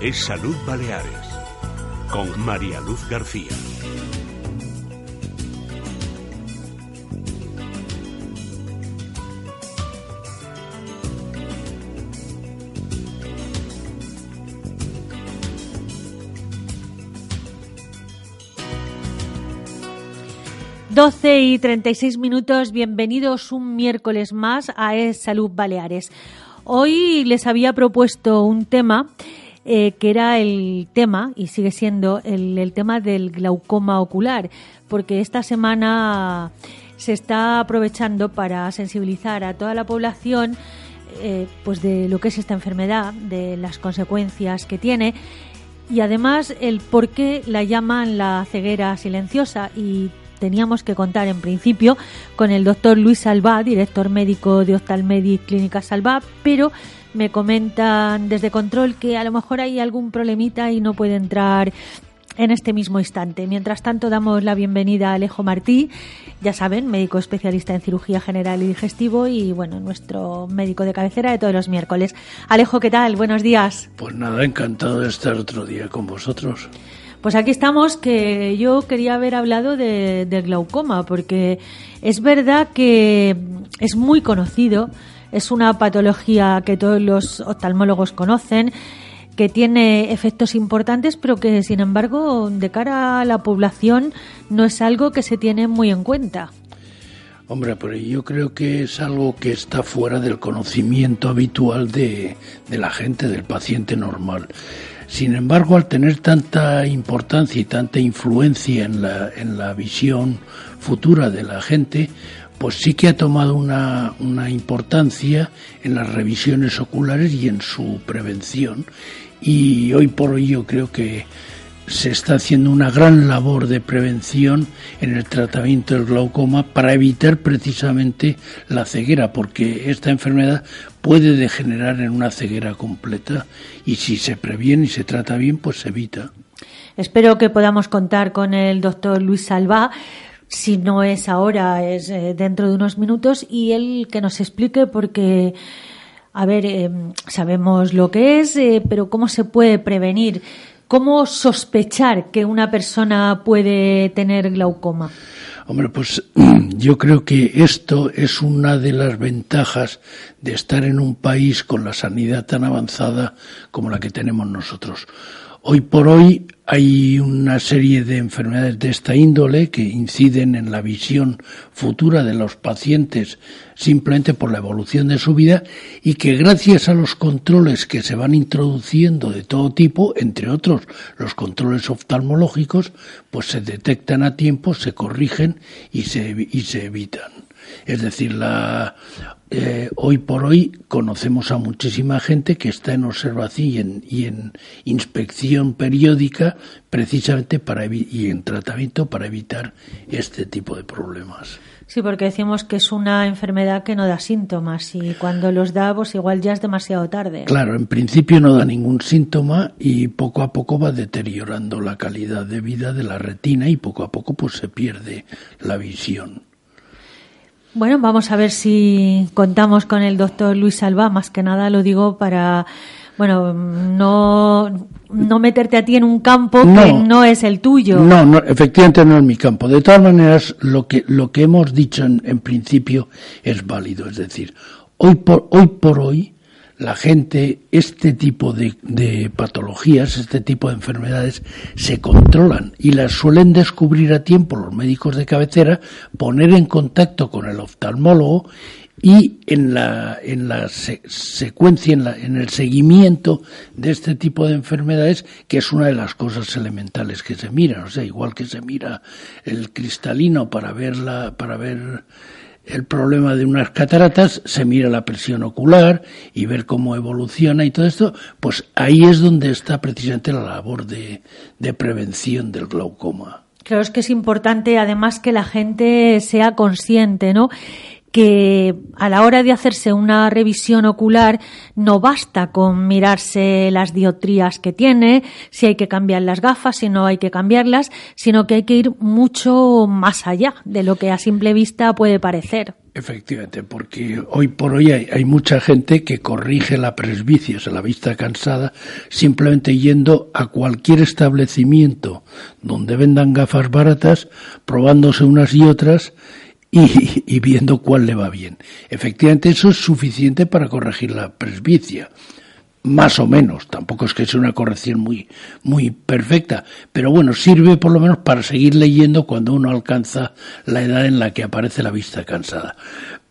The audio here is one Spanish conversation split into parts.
es Salud Baleares con María Luz García. Doce y treinta y seis minutos, bienvenidos un miércoles más a Es Salud Baleares. Hoy les había propuesto un tema eh, que era el tema, y sigue siendo el, tema del glaucoma ocular, porque esta semana se está aprovechando para sensibilizar a toda la población eh, pues de lo que es esta enfermedad, de las consecuencias que tiene y además el por qué la llaman la ceguera silenciosa y teníamos que contar en principio con el doctor Luis Salvá, director médico de Oftalmedic Clínica Salvá, pero me comentan desde control que a lo mejor hay algún problemita y no puede entrar en este mismo instante. Mientras tanto, damos la bienvenida a Alejo Martí, ya saben, médico especialista en cirugía general y digestivo y, bueno, nuestro médico de cabecera de todos los miércoles. Alejo, ¿qué tal? Buenos días. Pues nada, encantado de estar otro día con vosotros. Pues aquí estamos, que yo quería haber hablado de, del glaucoma, porque es verdad que es muy conocido, es una patología que todos los oftalmólogos conocen, que tiene efectos importantes, pero que sin embargo de cara a la población no es algo que se tiene muy en cuenta. Hombre, pero yo creo que es algo que está fuera del conocimiento habitual de, la gente, del paciente normal. Sin embargo, al tener tanta importancia y tanta influencia en la, en la visión futura de la gente, pues sí que ha tomado una, una importancia en las revisiones oculares y en su prevención. Y hoy por hoy yo creo que se está haciendo una gran labor de prevención en el tratamiento del glaucoma para evitar precisamente la ceguera, porque esta enfermedad puede degenerar en una ceguera completa y si se previene y se trata bien, pues se evita. Espero que podamos contar con el doctor Luis Salva. Si no es ahora, es eh, dentro de unos minutos y él que nos explique porque a ver, eh, sabemos lo que es, eh, pero ¿cómo se puede prevenir? ¿Cómo sospechar que una persona puede tener glaucoma? Hombre, pues yo creo que esto es una de las ventajas de estar en un país con la sanidad tan avanzada como la que tenemos nosotros. Hoy por hoy hay una serie de enfermedades de esta índole que inciden en la visión futura de los pacientes simplemente por la evolución de su vida y que gracias a los controles que se van introduciendo de todo tipo, entre otros los controles oftalmológicos, pues se detectan a tiempo, se corrigen y se, y se evitan. Es decir, la, eh, hoy por hoy conocemos a muchísima gente que está en observación y en, inspección periódica precisamente para y en tratamiento para evitar este tipo de problemas. Sí, porque decimos que es una enfermedad que no da síntomas y cuando los da, pues igual ya es demasiado tarde. Claro, en principio no da ningún síntoma y poco a poco va deteriorando la calidad de vida de la retina y poco a poco pues se pierde la visión. Bueno, vamos a ver si contamos con el doctor Luis Salva. Más que nada lo digo para, bueno, no, no meterte a ti en un campo que no es el tuyo. No, no, efectivamente no es mi campo. De todas maneras, lo que, lo que hemos dicho en, en principio es válido. Es decir, hoy por, hoy por hoy, la gente, este tipo de, patologías, este tipo de enfermedades, se controlan y las suelen descubrir a tiempo los médicos de cabecera, poner en contacto con el oftalmólogo y en la, en la secuencia, en, la, en el seguimiento de este tipo de enfermedades, que es una de las cosas elementales que se miran, o sea, igual que se mira el cristalino para ver la, para ver el problema de unas cataratas, se mira la presión ocular y ver cómo evoluciona y todo esto, pues ahí es donde está precisamente la labor de, de prevención del glaucoma. Creo que es importante además que la gente sea consciente, ¿no? Que a la hora de hacerse una revisión ocular no basta con mirarse las dioptrías que tiene, si hay que cambiar las gafas, si no hay que cambiarlas, sino que hay que ir mucho más allá de lo que a simple vista puede parecer. Efectivamente, porque hoy por hoy hay, mucha gente que corrige la presbicia, la vista cansada, simplemente yendo a cualquier establecimiento donde vendan gafas baratas, probándose unas y otras y, y viendo cuál le va bien. Efectivamente, eso es suficiente para corregir la presbicia más o menos, tampoco es que sea una corrección muy, muy perfecta, pero bueno, sirve por lo menos para seguir leyendo cuando uno alcanza la edad en la que aparece la vista cansada.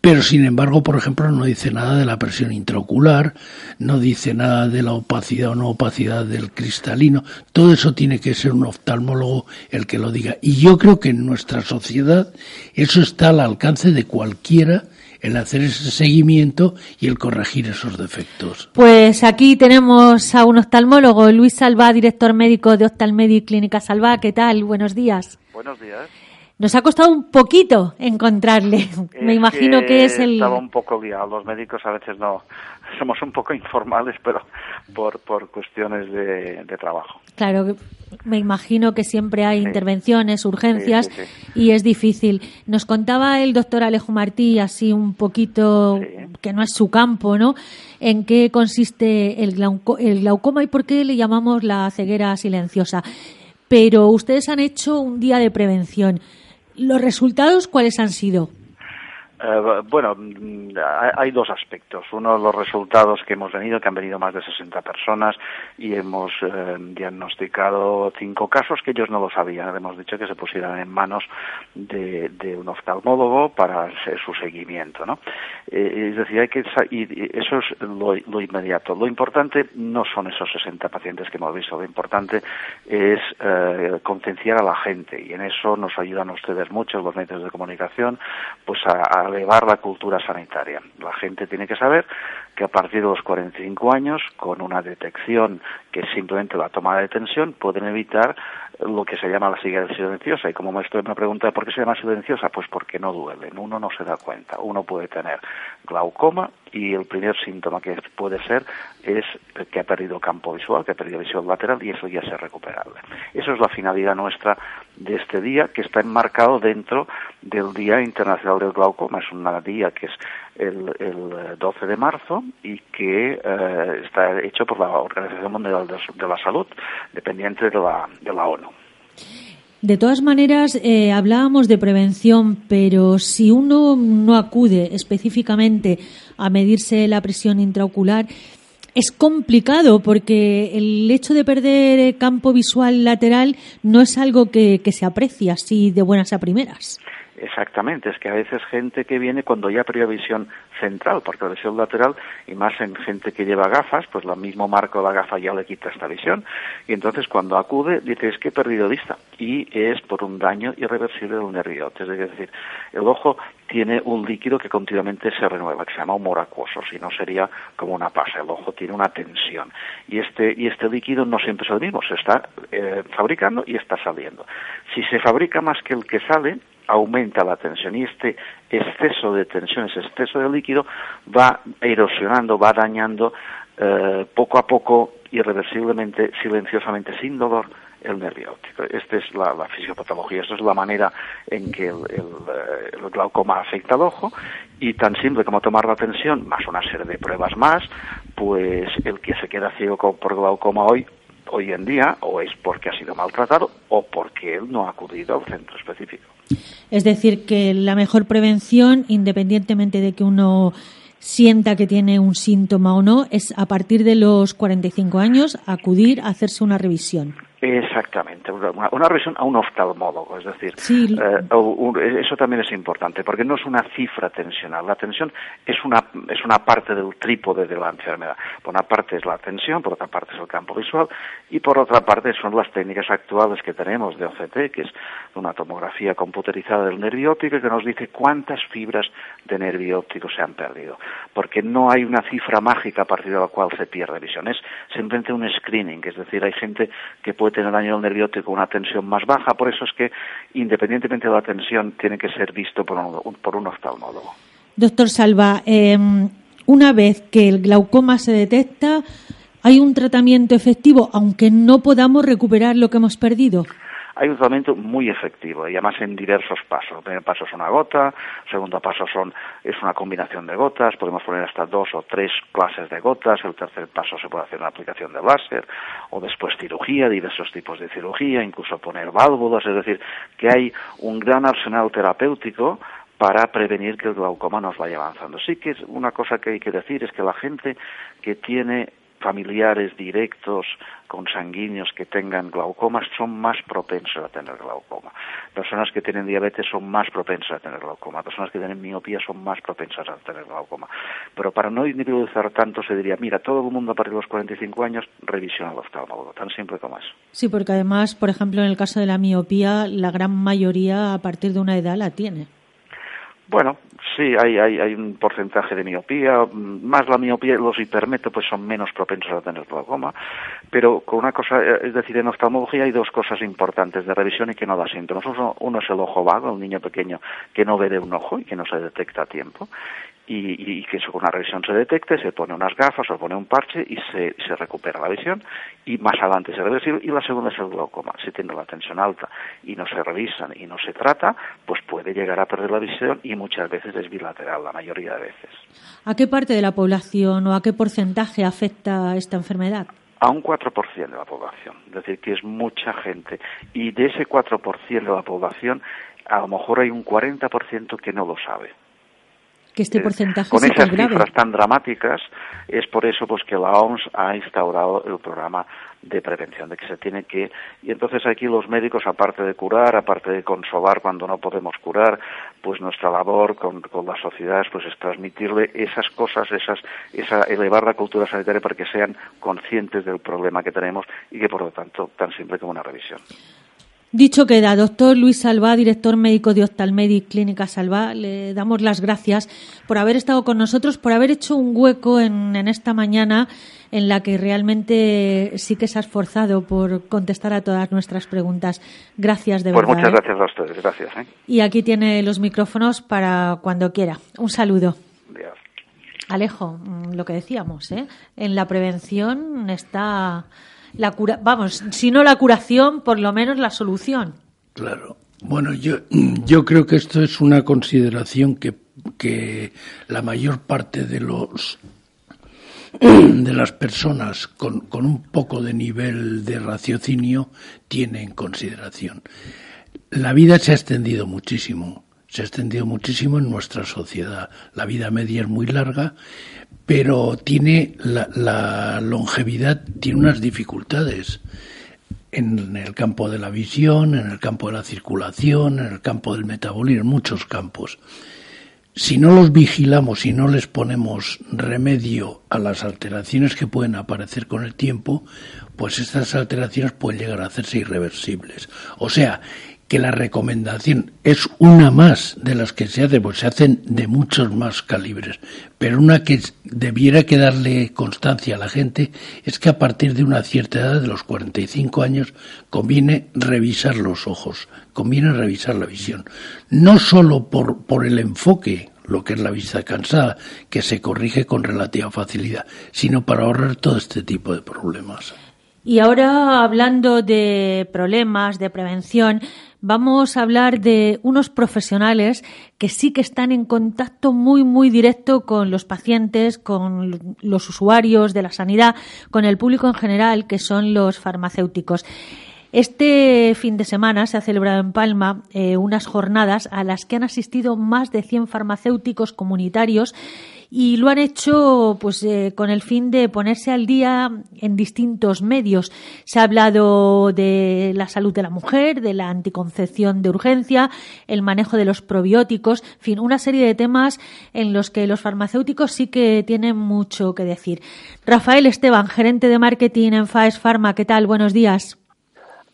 Pero sin embargo, por ejemplo, no dice nada de la presión intraocular, no dice nada de la opacidad o no opacidad del cristalino. Todo eso tiene que ser un oftalmólogo el que lo diga. Y yo creo que en nuestra sociedad eso está al alcance de cualquiera el hacer ese seguimiento y el corregir esos defectos. Pues aquí tenemos a un oftalmólogo, Luis Salva, director médico de Oftalmedic Clínica Salva. ¿Qué tal? Buenos días. Buenos días. Nos ha costado un poquito encontrarle. Me imagino que, es el. Estaba un poco liado. Los médicos a veces no. Somos un poco informales, pero por, por cuestiones de, trabajo. Claro, me imagino que siempre hay intervenciones, urgencias y es difícil. Nos contaba el doctor Alejo Martí, así un poquito, que no es su campo, ¿no? En qué consiste el, el glaucoma y por qué le llamamos la ceguera silenciosa. Pero ustedes han hecho un día de prevención. ¿Los resultados cuáles han sido? Eh, bueno, mm, hay dos aspectos. Uno, los resultados que hemos venido, que han venido más de 60 personas y hemos eh, diagnosticado cinco casos que ellos no lo sabían. Hemos dicho que se pusieran en manos de, un oftalmólogo para su seguimiento. ¿no? Eh, es decir, hay que, y eso es lo, inmediato. Lo importante no son esos 60 pacientes que hemos visto. Lo importante es concienciar a la gente y en eso nos ayudan ustedes muchos, los medios de comunicación, pues a elevar la cultura sanitaria. La gente tiene que saber que a partir de los 45 años, con una detección que es simplemente la toma de tensión, pueden evitar lo que se llama la ceguera silenciosa. Y como me pregunta por qué se llama silenciosa, pues porque no duele, uno no se da cuenta. Uno puede tener glaucoma y el primer síntoma que puede ser es que ha perdido campo visual, que ha perdido visión lateral y eso ya es recuperable. Eso es la finalidad nuestra de este día que está enmarcado dentro del Día Internacional del Glaucoma. Es un día que es el, el 12 de marzo y que eh, está hecho por la Organización Mundial de, la Salud, dependiente de la, de la ONU. De todas maneras, eh, hablábamos de prevención, pero si uno no acude específicamente a medirse la presión intraocular, es complicado porque el hecho de perder campo visual lateral no es algo que, que se aprecia así de buenas a primeras. Exactamente, es que a veces gente que viene cuando ya perdió visión central, porque la visión lateral, y más en gente que lleva gafas, pues el mismo marco de la gafa ya le quita esta visión. Y entonces cuando acude, dice, es que he perdido vista. Y es por un daño irreversible del nervio. Es decir, el ojo tiene un líquido que continuamente se renueva, que se llama humor acuoso, si no sería como una pasa. El ojo tiene una tensión. Y este, y este líquido no siempre es el mismo, se está eh, fabricando y está saliendo. Si se fabrica más que el que sale, aumenta la tensión y este exceso de tensión, ese exceso de líquido va erosionando, va dañando eh, poco a poco, irreversiblemente, silenciosamente, sin dolor, el nervio óptico. Esta es la, fisiopatología, esta es la manera en que el, eh, el, glaucoma afecta al ojo y tan simple como tomar la tensión, más una serie de pruebas más, pues el que se queda ciego por glaucoma hoy hoy en día o es porque ha sido maltratado o porque él no ha acudido al centro específico. Es decir, que la mejor prevención, independientemente de que uno sienta que tiene un síntoma o no, es a partir de los 45 años acudir a hacerse una revisión. Exactamente, una, revisión a un oftalmólogo, es decir, eh, eso también es importante, porque no es una cifra tensional, la tensión es una, es una parte del trípode de la enfermedad. Por una parte es la tensión, por otra parte es el campo visual, y por otra parte son las técnicas actuales que tenemos de OCT, que es una tomografía computerizada del nervio óptico, que nos dice cuántas fibras de nervio óptico se han perdido, porque no hay una cifra mágica a partir de la cual se pierde visión, es simplemente un screening, es decir, hay gente que puede tener daño al nervio óptico una tensión más baja, por eso es que independientemente de la tensión tiene que ser visto por un, por un oftalmólogo. Doctor Salva, em, una vez que el glaucoma se detecta, ¿hay un tratamiento efectivo aunque no podamos recuperar lo que hemos perdido? Hay un tratamiento muy efectivo y además en diversos pasos. El primer paso es una gota, el segundo paso son, es una combinación de gotas, podemos poner hasta dos o tres clases de gotas, el tercer paso se puede hacer una aplicación de láser o después cirugía, diversos tipos de cirugía, incluso poner válvulas, es decir, que hay un gran arsenal terapéutico para prevenir que el glaucoma nos vaya avanzando. Sí que es una cosa que hay que decir es que la gente que tiene familiares directos consanguíneos que tengan glaucoma son más propensos a tener glaucoma. Personas que tienen diabetes son más propensas a tener glaucoma. Personas que tienen miopía son más propensas a tener glaucoma. Pero para no individualizar tanto se diría, mira, todo el mundo a partir de los 45 años revisiona el oftalmólogo, tan simple como eso. Sí, porque además, por ejemplo, en el caso de la miopía, la gran mayoría a partir de una edad la tiene. Bueno, sí, hay, hay, hay un porcentaje de miopía, más la miopía, los hipermétropes son menos propensos a tener glaucoma, pero con una cosa, es decir, en oftalmología hay dos cosas importantes de revisión y que no da síntomas. Uno, uno es el ojo vago, un niño pequeño que no ve de un ojo y que no se detecta a tiempo, y, que eso con una revisión se detecte, se pone unas gafas o pone un parche y se, se recupera la visión y más adelante se reversible. Y la segunda es el glaucoma. Si tiene la tensión alta y no se revisan y no se trata, pues puede llegar a perder la visión y muchas veces es bilateral, la mayoría de veces. ¿A qué parte de la población o a qué porcentaje afecta esta enfermedad? a un 4% de la población, es decir, que es mucha gente. Y de ese 4% de la población, a lo mejor hay un 40% que no lo sabe que este porcentaje con esas cifras tan dramáticas es por eso pues que la OMS ha instaurado el programa de prevención de que se tiene que y entonces aquí los médicos aparte de curar aparte de consolar cuando no podemos curar pues nuestra labor con, con las sociedades pues es transmitirle esas cosas esas esa elevar la cultura sanitaria para que sean conscientes del problema que tenemos y que por lo tanto tan simple como una revisión Dicho queda, doctor Luis Salvá, director médico de Octalmedic Clínica Salvá, le damos las gracias por haber estado con nosotros, por haber hecho un hueco en, esta mañana en la que realmente sí que se ha esforzado por contestar a todas nuestras preguntas. Gracias de pues verdad. Pues muchas ¿eh? gracias a ustedes, gracias. ¿eh? Y aquí tiene los micrófonos para cuando quiera. Un saludo. Alejo, mm, lo que decíamos, ¿eh? en la prevención está la cura, vamos, si no la curación, por lo menos la solución. Claro. Bueno, yo, yo creo que esto es una consideración que, que la mayor parte de los de las personas con, con un poco de nivel de raciocinio tiene en consideración. La vida se ha extendido muchísimo, se ha extendido muchísimo en nuestra sociedad. La vida media es muy larga pero tiene la, longevidad tiene unas dificultades en el campo de la visión, en el campo de la circulación, en el campo del metabolismo, en muchos campos. Si no los vigilamos y no les ponemos remedio a las alteraciones que pueden aparecer con el tiempo, pues estas alteraciones pueden llegar a hacerse irreversibles. O sea, que la recomendación es una más de las que se hace, pues se hacen de muchos más calibres, pero una que debiera que darle constancia a la gente es que a partir de una cierta edad, de los 45 años, conviene revisar los ojos, conviene revisar la visión, no solo por, por el enfoque, lo que es la vista cansada, que se corrige con relativa facilidad, sino para ahorrar todo este tipo de problemas. Y ahora, hablando de problemas, de prevención, vamos a hablar de unos profesionales que sí que están en contacto muy, muy directo con los pacientes, con los usuarios de la sanidad, con el público en general, que son los farmacéuticos. Este fin de semana se ha celebrado en Palma eh, unas jornadas a las que han asistido más de 100 farmacéuticos comunitarios y lo han hecho pues eh, con el fin de ponerse al día en distintos medios. Se ha hablado de la salud de la mujer, de la anticoncepción de urgencia, el manejo de los probióticos, en fin, una serie de temas en los que los farmacéuticos sí que tienen mucho que decir. Rafael Esteban, gerente de marketing en Faes Pharma, ¿qué tal? Buenos días.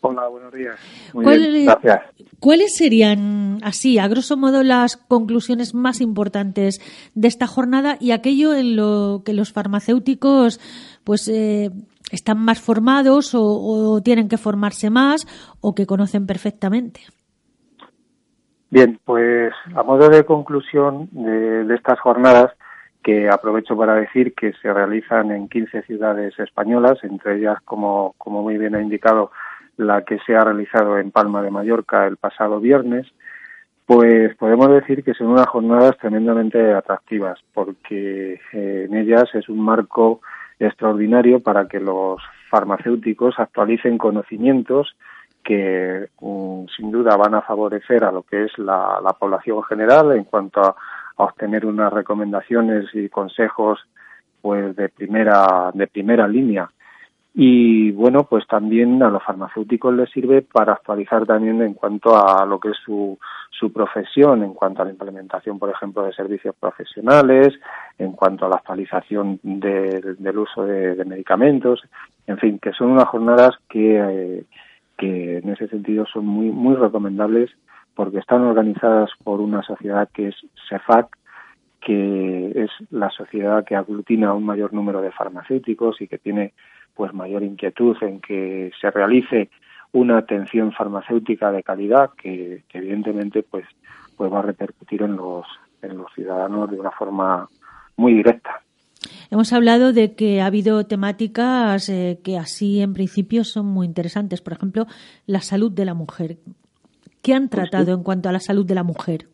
Hola, buenos días. gracias. ¿Cuáles serían, así, a grosso modo, las conclusiones más importantes de esta jornada y aquello en lo que los farmacéuticos, pues, eh, están más formados o, tienen que formarse más o que conocen perfectamente? Bien, pues a modo de conclusión de, de estas jornadas, que aprovecho para decir que se realizan en 15 ciudades españolas, entre ellas, como, como muy bien ha indicado, la que se ha realizado en Palma de Mallorca el pasado viernes, pues podemos decir que son unas jornadas tremendamente atractivas, porque eh, en ellas es un marco extraordinario para que los farmacéuticos actualicen conocimientos que mm, sin duda van a favorecer a lo que es la, población general en cuanto a, obtener unas recomendaciones y consejos pues de primera de primera línea y bueno pues también a los farmacéuticos les sirve para actualizar también en cuanto a lo que es su su profesión en cuanto a la implementación, por ejemplo, de servicios profesionales, en cuanto a la actualización del uso de, medicamentos, en fin, que son unas jornadas que, eh, que en ese sentido son muy, muy recomendables porque están organizadas por una sociedad que es CEFAC, que es la sociedad que aglutina un mayor número de farmacéuticos y que tiene pues mayor inquietud en que se realice una atención farmacéutica de calidad que, evidentemente pues pues va a repercutir en los en los ciudadanos de una forma muy directa. Hemos hablado de que ha habido temáticas eh, que así en principio son muy interesantes, por ejemplo, la salud de la mujer. ¿Qué han pues tratado en cuanto a la salud de la mujer?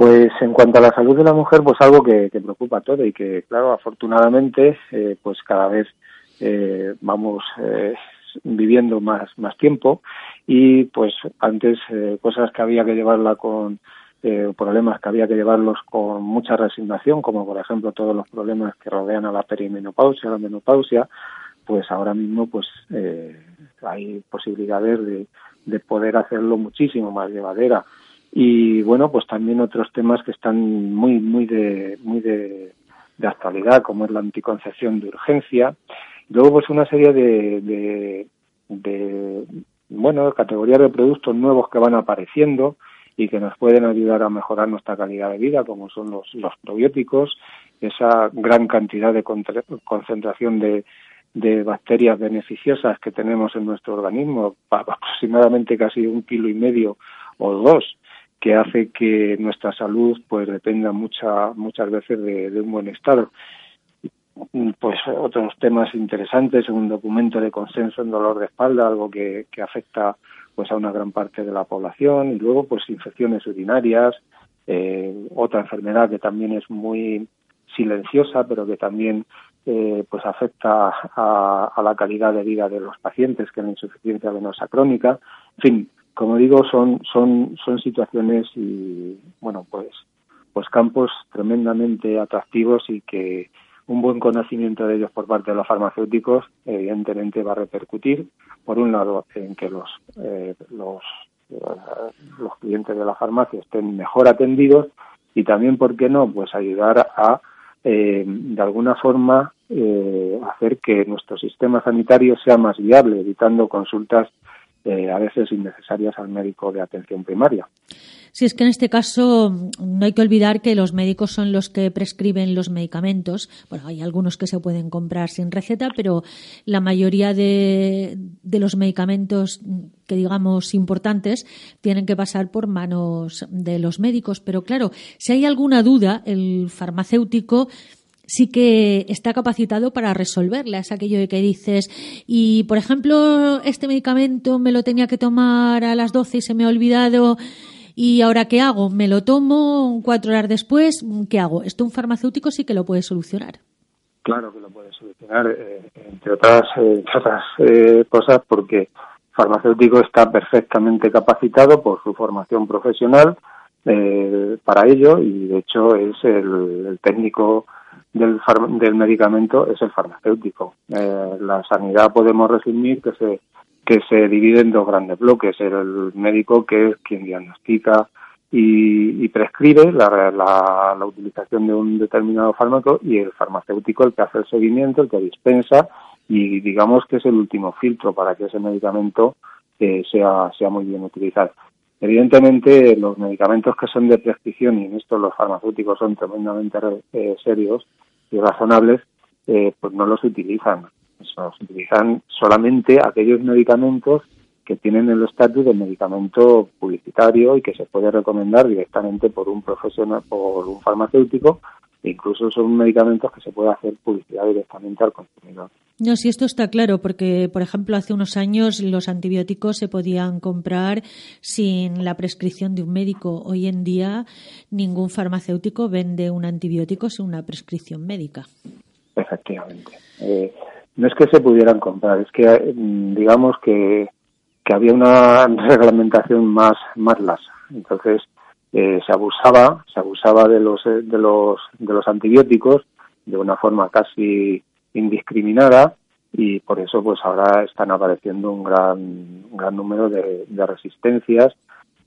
Pues en cuanto a la salud de la mujer, pues algo que, preocupa a todo y que, claro, afortunadamente, eh, pues cada vez eh, vamos viviendo más, más tiempo. Y pues antes eh, cosas que había que llevarla con eh, problemas que había que llevarlos con mucha resignación, como por ejemplo todos los problemas que rodean a la perimenopausia, la menopausia, pues ahora mismo pues eh, hay posibilidades de, de poder hacerlo muchísimo más llevadera y bueno pues también otros temas que están muy muy de muy de, actualidad como es la anticoncepción de urgencia. Luego, pues una serie de, de, de, bueno, categorías de productos nuevos que van apareciendo y que nos pueden ayudar a mejorar nuestra calidad de vida, como son los, los probióticos, esa gran cantidad de concentración de bacterias beneficiosas que tenemos en nuestro organismo, aproximadamente casi un kilo y medio o dos, que hace que nuestra salud pues dependa mucha, muchas veces de, de un buen estado. Pues otros temas interesantes, un documento de consenso en dolor de espalda, algo que, que afecta pues a una gran parte de la población y luego pues infecciones urinarias, eh, otra enfermedad que también es muy silenciosa pero que también eh, pues afecta a, a, la calidad de vida de los pacientes que es la insuficiencia venosa crónica. En fin como digo son son son situaciones y bueno pues pues campos tremendamente atractivos y que un buen conocimiento de ellos por parte de los farmacéuticos evidentemente va a repercutir por un lado en que los eh, los eh, los clientes de la farmacia estén mejor atendidos y también por qué no pues ayudar a eh, de alguna forma hacer que nuestro sistema sanitario sea más viable evitando consultas a veces innecesarias al médico de atención primaria. Sí, es que en este caso no hay que olvidar que los médicos son los que prescriben los medicamentos. Bueno, hay algunos que se pueden comprar sin receta, pero la mayoría de, de los medicamentos que digamos importantes tienen que pasar por manos de los médicos. Pero claro, si hay alguna duda, el farmacéutico sí que está capacitado para resolverla. Es aquello de que dices, y por ejemplo, este medicamento me lo tenía que tomar a las 12 y se me ha olvidado ¿Y ahora qué hago? ¿Me lo tomo cuatro horas después? ¿Qué hago? Esto un farmacéutico sí que lo puede solucionar. Claro que lo puede solucionar, eh, entre otras, eh, otras eh, cosas, porque el farmacéutico está perfectamente capacitado por su formación profesional para ello y, de hecho, es el, técnico del, del medicamento, es el farmacéutico. la sanidad podemos resumir que se que se divide en dos grandes bloques. El médico, que es quien diagnostica y, prescribe la, la, utilización de un determinado fármaco, y el farmacéutico, el que hace el seguimiento, el que dispensa, y digamos que es el último filtro para que ese medicamento eh, sea, sea muy bien utilizado. Evidentemente, los medicamentos que son de prescripción, y en esto los farmacéuticos son tremendamente eh, serios y razonables, eh, pues no los utilizan. Se utilizan solamente aquellos medicamentos que tienen el estatus de medicamento publicitario y que se puede recomendar directamente por un profesional, por un farmacéutico, incluso son medicamentos que se puede hacer publicidad directamente al consumidor. No, si esto está claro, porque, por ejemplo, hace unos años los antibióticos se podían comprar sin la prescripción de un médico. Hoy en día ningún farmacéutico vende un antibiótico sin una prescripción médica. Efectivamente. Eh, no es que se pudieran comprar, es que mm, digamos que, que había una reglamentación más, más lasa. Entonces, eh, se abusaba, se abusaba de los, eh, de los, de los antibióticos de una forma casi indiscriminada y por eso pues ahora están apareciendo un gran, gran número de, resistencias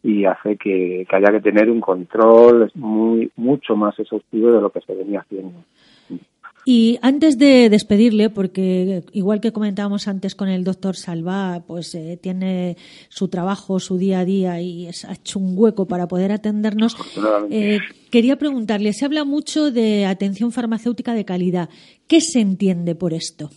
y hace que, que, haya que tener un control muy mucho más exhaustivo de lo que se venía haciendo. Y antes de despedirle, porque igual que comentábamos antes con el doctor Salva, pues eh, tiene su trabajo, su día a día y es, ha hecho un hueco para poder atendernos, eh, quería preguntarle, se habla mucho de atención farmacéutica de calidad. ¿Qué se entiende por esto?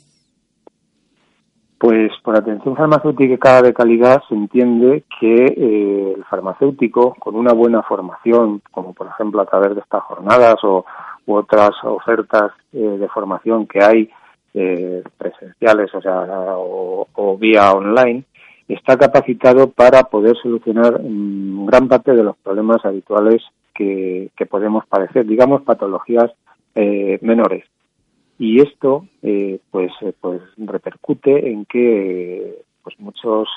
Pues por atención farmacéutica de calidad se entiende que eh, el farmacéutico, con una buena formación, como por ejemplo a través de estas jornadas o u otras ofertas eh, de formación que hay eh, presenciales, o sea, o, vía online, está capacitado para poder solucionar mm, gran parte de los problemas habituales que, podemos padecer, digamos patologías eh, menores. Y esto, pues, pues repercute en que, pues muchos,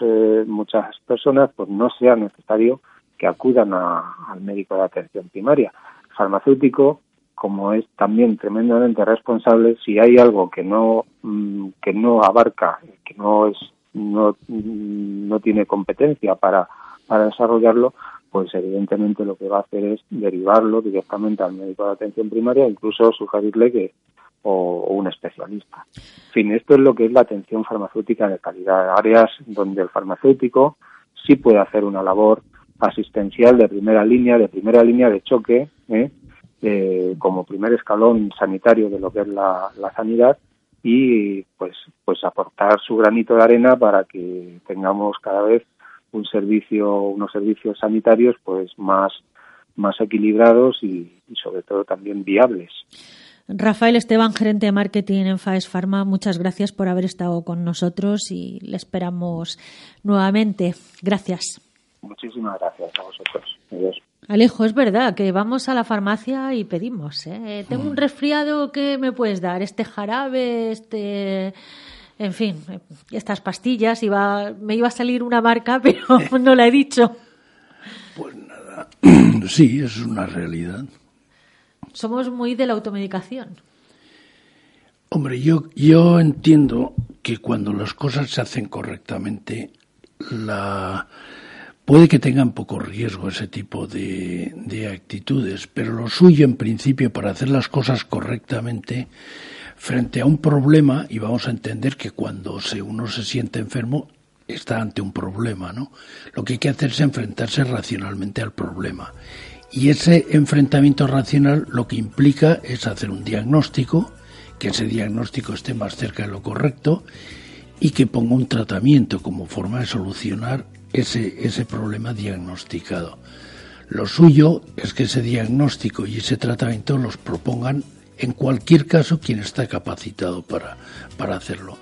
muchas personas, pues no sea necesario que acudan al médico de atención primaria. farmacéutico como es también tremendamente responsable, si hay algo que no mm, que no abarca, que no es no, no tiene competencia para, para desarrollarlo, pues evidentemente lo que va a hacer es derivarlo directamente al médico de atención primaria, incluso sugerirle que o, un especialista. En fin, esto es lo que es la atención farmacéutica de calidad, áreas donde el farmacéutico sí puede hacer una labor asistencial de primera línea, de primera línea de choque, ¿eh? Eh, como primer escalón sanitario de lo que es la, sanidad y pues pues aportar su granito de arena para que tengamos cada vez un servicio unos servicios sanitarios pues más más equilibrados y, sobre todo también viables. Rafael Esteban, gerente de marketing en FAES Pharma, muchas gracias por haber estado con nosotros y le esperamos nuevamente. Gracias. Muchísimas gracias a vosotros. Alejo, es verdad que vamos a la farmacia y pedimos. ¿eh? Tengo un mm. resfriado, ¿qué me puedes dar? Este jarabe, este. En fin, estas pastillas. Iba, me iba a salir una marca, pero no la he dicho. Pues nada. Sí, es una realidad. Somos muy de la automedicación. Hombre, yo, yo entiendo que cuando las cosas se hacen correctamente, la Puede que tengan poco riesgo ese tipo de, actitudes, pero lo suyo en principio para hacer las cosas correctamente frente a un problema, y vamos a entender que cuando uno se siente enfermo está ante un problema, ¿no? Lo que hay que hacer es enfrentarse racionalmente al problema. Y ese enfrentamiento racional lo que implica es hacer un diagnóstico, que ese diagnóstico esté más cerca de lo correcto y que ponga un tratamiento como forma de solucionar ese, ese problema diagnosticado. Lo suyo es que ese diagnóstico y ese tratamiento los propongan en cualquier caso quien está capacitado para, para hacerlo.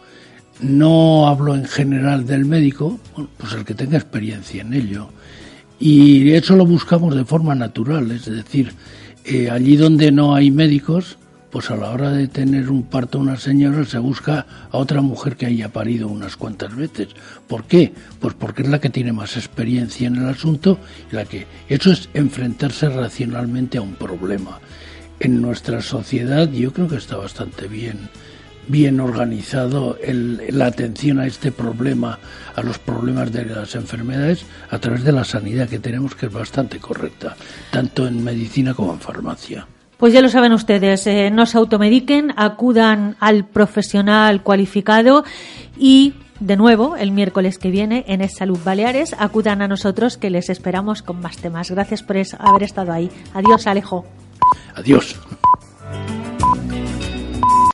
No hablo en general del médico, pues el que tenga experiencia en ello. Y eso lo buscamos de forma natural, es decir, eh, allí donde no hay médicos, pues a la hora de tener un parto una señora se busca a otra mujer que haya parido unas cuantas veces. ¿Por qué? Pues porque es la que tiene más experiencia en el asunto y la que eso es enfrentarse racionalmente a un problema. En nuestra sociedad yo creo que está bastante bien bien organizado la atención a este problema, a los problemas de las enfermedades, a través de la sanidad que tenemos, que es bastante correcta, tanto en medicina como en farmacia. Pues ya lo saben ustedes, eh, no se automediquen, acudan al profesional cualificado y de nuevo, el miércoles que viene en Es Salud Baleares, acudan a nosotros que les esperamos con más temas. Gracias por haber estado ahí. Adiós, Alejo. Adiós.